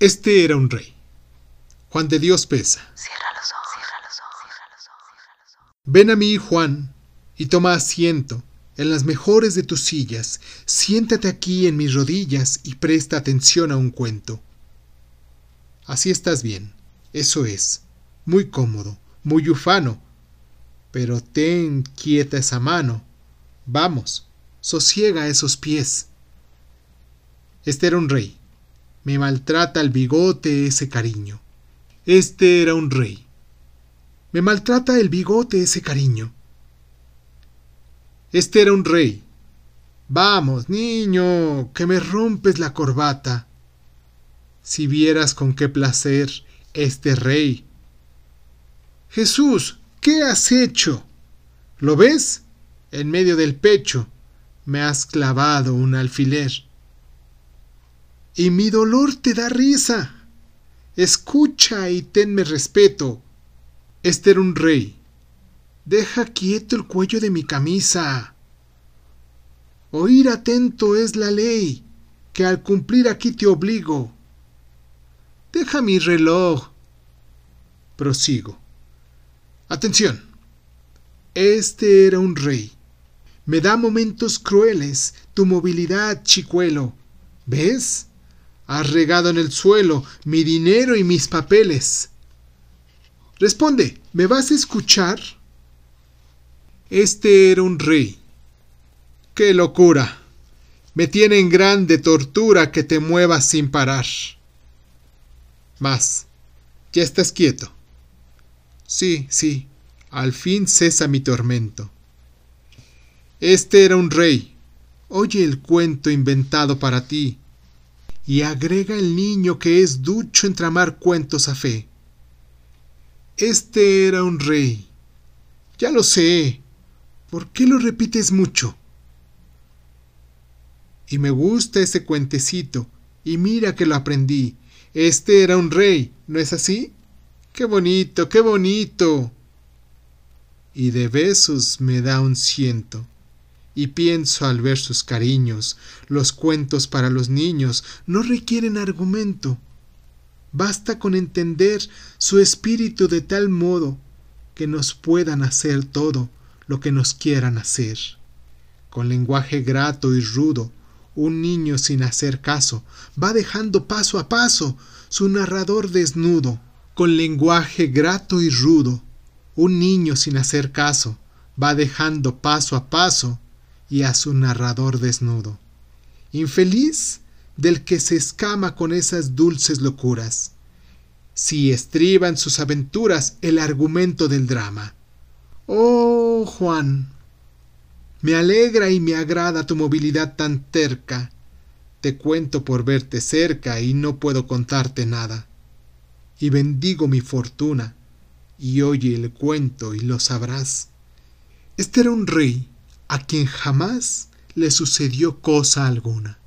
Este era un rey. Juan de Dios pesa. Cierra los ojos, cierra los ojos, cierra los ojos, cierra los ojos. Ven a mí, Juan, y toma asiento en las mejores de tus sillas. Siéntate aquí en mis rodillas y presta atención a un cuento. Así estás bien, eso es, muy cómodo, muy ufano. Pero ten quieta esa mano. Vamos, sosiega esos pies. Este era un rey. Me maltrata el bigote ese cariño. Este era un rey. Me maltrata el bigote ese cariño. Este era un rey. Vamos, niño, que me rompes la corbata. Si vieras con qué placer este rey. Jesús, ¿qué has hecho? ¿Lo ves? En medio del pecho me has clavado un alfiler. Y mi dolor te da risa. Escucha y tenme respeto. Este era un rey. Deja quieto el cuello de mi camisa. Oír atento es la ley, que al cumplir aquí te obligo. Deja mi reloj. Prosigo. Atención. Este era un rey. Me da momentos crueles tu movilidad, chicuelo. ¿Ves? Has regado en el suelo mi dinero y mis papeles. Responde, ¿me vas a escuchar? Este era un rey. ¡Qué locura! Me tiene en grande tortura que te muevas sin parar. Mas, ya estás quieto. Sí, sí, al fin cesa mi tormento. Este era un rey. Oye el cuento inventado para ti y agrega el niño que es ducho en tramar cuentos a fe. Este era un rey. Ya lo sé. ¿Por qué lo repites mucho? Y me gusta ese cuentecito, y mira que lo aprendí. Este era un rey, ¿no es así? ¡Qué bonito, qué bonito! Y de besos me da un ciento y pienso al ver sus cariños, los cuentos para los niños no requieren argumento. Basta con entender su espíritu de tal modo que nos puedan hacer todo lo que nos quieran hacer. Con lenguaje grato y rudo, un niño sin hacer caso va dejando paso a paso su narrador desnudo. Con lenguaje grato y rudo, un niño sin hacer caso va dejando paso a paso y a su narrador desnudo. Infeliz del que se escama con esas dulces locuras, si estriba en sus aventuras el argumento del drama. Oh, Juan, me alegra y me agrada tu movilidad tan terca. Te cuento por verte cerca y no puedo contarte nada. Y bendigo mi fortuna, y oye el cuento y lo sabrás. Este era un rey a quien jamás le sucedió cosa alguna.